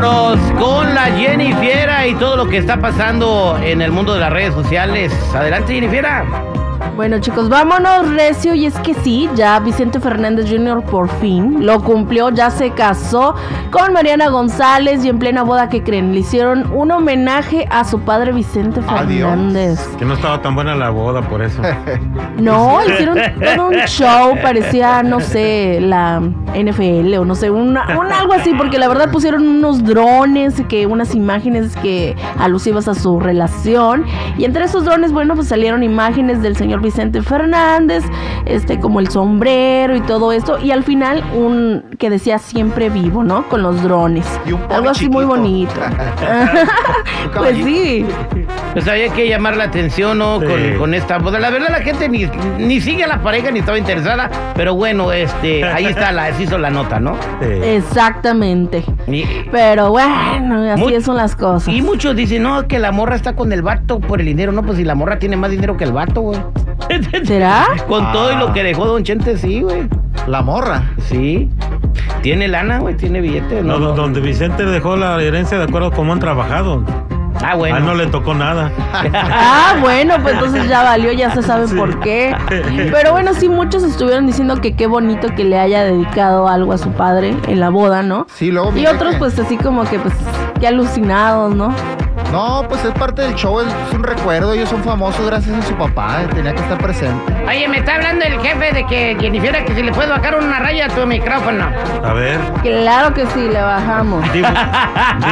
Con la Jennifiera y todo lo que está pasando en el mundo de las redes sociales. Adelante, Jennifiera. Bueno chicos, vámonos recio y es que sí, ya Vicente Fernández Jr. por fin lo cumplió, ya se casó con Mariana González y en plena boda que creen, le hicieron un homenaje a su padre Vicente Fernández. Que no estaba tan buena la boda por eso. No, hicieron todo un show, parecía, no sé, la NFL o no sé, un algo así, porque la verdad pusieron unos drones, que unas imágenes que alusivas a su relación. Y entre esos drones, bueno, pues salieron imágenes del señor Vicente Fernández, este, como el sombrero y todo esto. Y al final, un que decía siempre vivo, ¿no? Con los drones. algo así muy bonito. pues sí. Pues había que llamar la atención, ¿no? Con, esta boda. La verdad, la gente ni, ni sigue a la pareja ni estaba interesada. Pero bueno, este, ahí está la, se hizo la nota, ¿no? Exactamente. pero bueno, así son las cosas. Y muchos dicen, no, que la morra está con el vato por el dinero. No, pues si la morra tiene más dinero que el vato, güey. ¿Será? con todo y lo que dejó Don Chente, sí, güey. La morra. Sí. Tiene lana, güey, tiene billete. No, donde Vicente dejó la herencia de acuerdo a cómo han trabajado. Ah, bueno. A no le tocó nada. ah, bueno, pues entonces ya valió, ya se sabe por qué. Pero bueno, sí, muchos estuvieron diciendo que qué bonito que le haya dedicado algo a su padre en la boda, ¿no? Sí, luego. Y otros, pues así como que, pues, qué alucinados, ¿no? No, pues es parte del show, es, un recuerdo. Ellos son famosos gracias a su papá, tenía que estar presente. Oye, me está hablando el jefe de que Jennifer, que si le puedo bajar una raya a tu micrófono. A ver. Claro que sí, le bajamos. Di,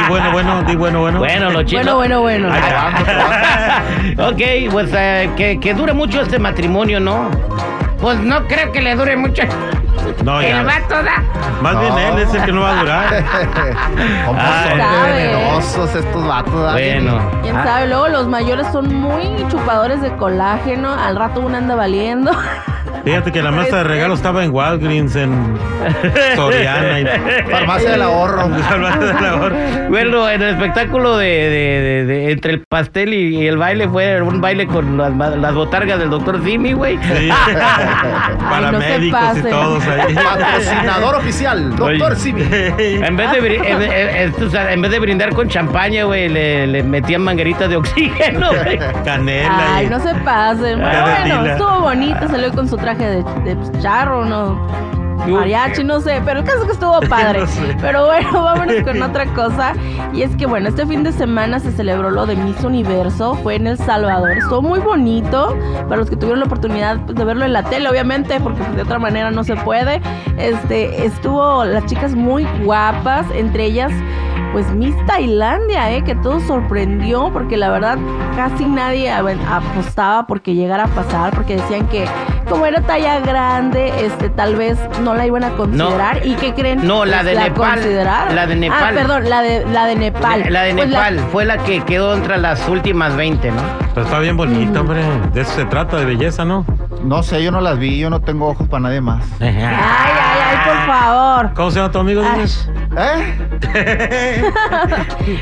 bueno, bueno, di bueno, bueno. Bueno, lo chido. Bueno, bueno, bueno. ok, pues eh, que, que dure mucho este matrimonio, ¿no? Pues no creo que le dure mucho. No, ya. El vato da. Más bien él es el que no va a durar. ¿Cómo son venenosos estos vatos? Bueno. ¿Quién sabe? Luego los mayores son muy chupadores de colágeno. Al rato uno anda valiendo. Fíjate que la mesa de regalo estaba en Walgreens, en Soriana. Y... Farmacia del ahorro. Farmacia del ahorro. Bueno, en el espectáculo de, de, de, entre el pastel y, el baile fue un baile con las, las botargas del doctor Simi, güey. Sí. Paramédicos y todos ahí. Patrocinador oficial, doctor Simi. En vez de, en, en, vez de brindar con champaña, güey, le, le, metían mangueritas de oxígeno, güey. Canela. Ay, no se pasen. Pero bueno, estuvo bonito, salió con su traje de, de charro, ¿no? mariachi, no sé, pero el caso que estuvo padre. Pero bueno, vámonos con otra cosa. Y es que bueno, este fin de semana se celebró lo de Miss Universo, fue en El Salvador. Estuvo muy bonito para los que tuvieron la oportunidad de verlo en la tele, obviamente, porque de otra manera no se puede. Este, estuvo las chicas muy guapas, entre ellas pues Miss Tailandia, ¿eh? que todo sorprendió porque la verdad casi nadie apostaba porque llegara a pasar, porque decían que como era talla grande, este tal vez no la iban a considerar. ¿Y qué creen? No, la de Nepal. La de Nepal. Ah, perdón, la de, la de Nepal. La, de pues Nepal fue la que quedó entre las últimas 20, ¿no? Pero está bien bonita, hombre. De eso se trata, de belleza, ¿no? No sé, yo no las vi, yo no tengo ojos para nadie más. ay, ay, ay, por favor. ¿Cómo se llama tu amigo? ¿Eh?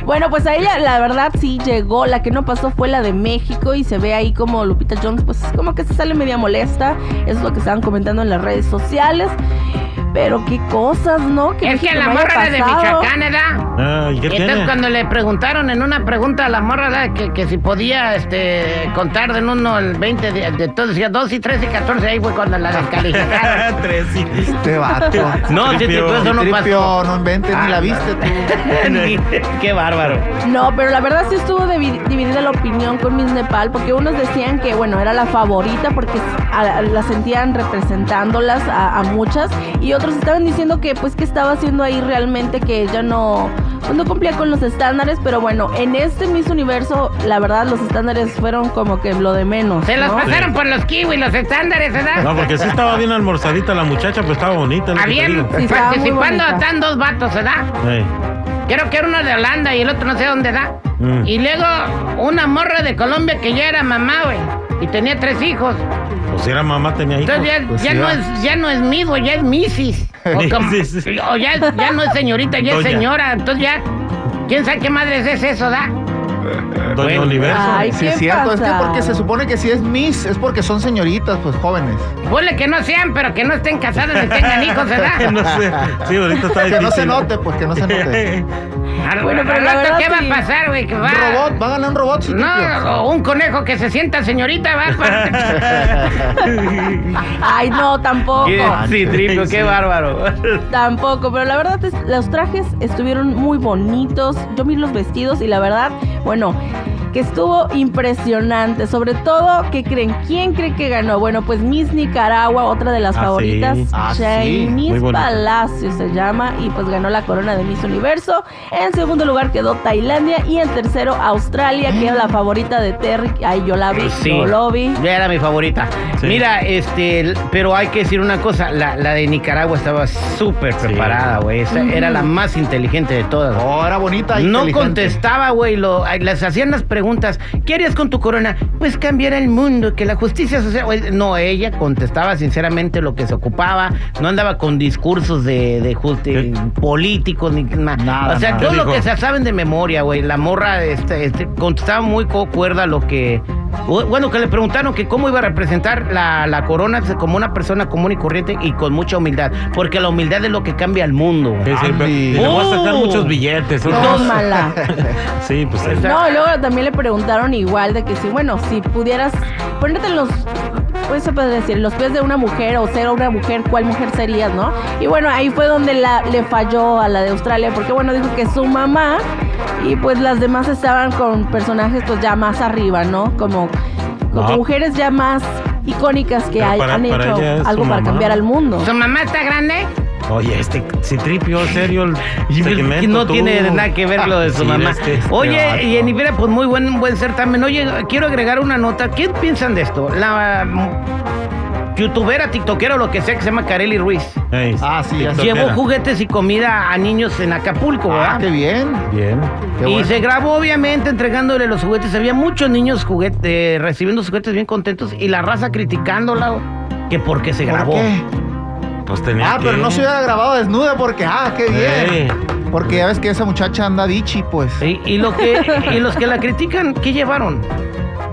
bueno, pues a ella la verdad sí llegó. La que no pasó fue la de México y se ve ahí como Lupita Jones, pues como que se sale media molesta. Eso es lo que estaban comentando en las redes sociales. Pero qué cosas, ¿no? Que es que la morra de Michoacán, ¿verdad? Ah, ¿y qué Entonces cuando le preguntaron en una pregunta a la morra que, que si podía este, contar de uno al 20, de, de todo, decía 2 y 3 y 14, ahí fue cuando la descalificaron. 3 y... Este vato. No, si eso no pasó. No inventes, ni la viste tú. qué bárbaro. No, pero la verdad sí estuvo dividida la opinión con Miss Nepal, porque unos decían que, bueno, era la favorita porque la sentían representándolas a, a muchas, y otros estaban diciendo que pues que estaba haciendo ahí realmente que ella no, pues, no cumplía con los estándares, pero bueno, en este Miss Universo, la verdad, los estándares fueron como que lo de menos. Se los pasaron por los kiwis, los estándares, ¿verdad? No, porque sí estaba bien almorzadita la muchacha, pues estaba bonita. Ah, bien, participando están dos vatos, ¿verdad? Sí. Creo que era uno de Holanda y el otro no sé dónde da. Mm. Y luego una morra de Colombia que ya era mamá, güey. Y tenía tres hijos. Pues si era mamá, tenía hijos. Entonces ya, pues no, es, ya no es migo, ya es misis. O, ya, ya, no es señorita, ya es señora. Entonces ya, ¿quién sabe qué madre es eso, da? Doña Universo. Ay, sí, es cierto. Es que porque se supone que si es Miss, es porque son señoritas, pues jóvenes. Ponle que no sean, pero que no estén casadas ni tengan hijos, ¿verdad? no sé. Sí, ahorita está Que no se note, pues que no se note. Bueno, pero Al la rato, verdad ¿Qué va a pasar, güey? Que va... Un robot, va a ganar un robot. Citripio. No, o un conejo que se sienta señorita, va. Ay, no, tampoco. ¿Qué? Sí, tripio, qué bárbaro. Tampoco, pero la verdad es los trajes estuvieron muy bonitos. Yo vi los vestidos y la verdad, bueno, que estuvo impresionante. Sobre todo, ¿qué creen? ¿Quién cree que ganó? Bueno, pues Miss Nicaragua, otra de las Ah, sí. favoritas. Ah, sí. Bonita. Palacio se llama y pues ganó la corona de Miss Universo. En segundo lugar quedó Tailandia y en tercero Australia, que era la favorita de Terry. Ay, yo la vi, Sí. yo lo vi. Ya era mi favorita. Sí. Mira, este, pero hay que decir una cosa, la, la de Nicaragua estaba súper preparada, güey. Esa Era la más inteligente de todas. Oh, era bonita. No inteligente. contestaba, güey. Les hacían las preguntas. ¿Qué harías con tu corona? Pues cambiar el mundo, que la justicia social. No, ella contestaba sinceramente lo que se ocupaba. No andaba con discursos de, de políticos ni nada. O sea, nada. todo ¿Qué lo que se saben de memoria, güey. La morra este, este, contestaba muy cuerda lo que. Bueno, que le preguntaron que cómo iba a representar la, la corona pues, como una persona común y corriente y con mucha humildad. Porque la humildad es lo que cambia el mundo. Sí, sí, y le voy a sacar Oh. muchos billetes. ¿no? Tómala. Sí, pues. eh, No, luego también le preguntaron igual de que si, bueno, si pudieras ponerte los, pues se puede decir, los pies de una mujer o ser una mujer, ¿cuál mujer serías, no? Y bueno, ahí fue donde la, le falló a la de Australia, porque bueno, dijo que su mamá y pues las demás estaban con personajes pues ya más arriba, ¿no? Como, como No. mujeres ya más icónicas que Pero hay- para- han para hecho algo para mamá. cambiar al mundo. ¿Su mamá está grande? Oye, este Citripio, serio, el Y segmento, no tú. tiene nada que ver lo de su Sí, mamá. este, este Oye, Jennifer, pues muy buen, buen certamen. Oye, quiero agregar una nota. ¿Qué piensan de esto? La youtubera, tiktokera o lo que sea que se llama Kareli Ruiz. Ah, sí. Llevó juguetes y comida a niños en Acapulco, Ah, ¿verdad? qué bien. Bien. Qué y bueno. se grabó obviamente entregándole los juguetes. Había muchos niños juguete, recibiendo sus juguetes bien contentos y la raza criticándola que porque se ¿Por grabó. qué? Pues tenía Ah, que- pero no se hubiera grabado desnuda porque, ah, qué bien. Porque ya ves que esa muchacha anda dichi, pues. Y, y lo que, y los que la critican, ¿qué llevaron?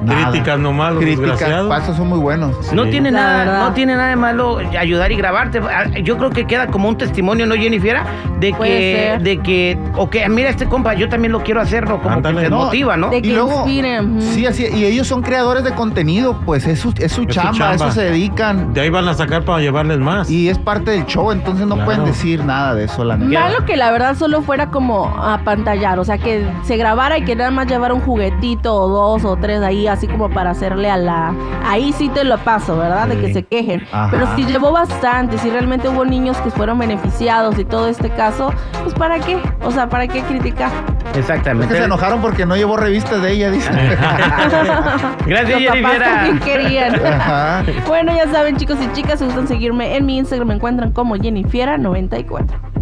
Nada. Críticas nomás, los Críticas, eso son muy buenos. No tiene La nada, verdad. no tiene nada de malo ayudar y grabarte. Ah, Yo creo que queda como un testimonio, ¿no, Jennifer? De que, de que, ok, mira este compa, yo también lo quiero hacer, ¿no? Como Ándale. que te No, motiva, ¿no? De que inspire, ujú. sí, así, y ellos son creadores de contenido, pues es su, es su, chamba, chamba. a eso se dedican. De ahí van a sacar para llevarles más. Y es parte del show, entonces no Claro. pueden decir nada de eso, la neta. Malo que la verdad solo fuera como a pantallar, o sea, que se grabara y que nada más llevara un juguetito o dos o tres ahí, así como para hacerle a la... Ahí sí te lo paso, ¿verdad? De que se quejen. Ajá. Pero si llevó bastante, si realmente hubo niños que fueron beneficiados y todo este caso, pues ¿para qué? O sea, ¿para qué criticar? Es Exactamente. que se enojaron porque no llevó revistas de ella, dice. Gracias, Los papás también querían. Ajá. bueno, ya saben, chicos y chicas, si gustan seguirme en mi Instagram, me encuentran como Jennifiera94.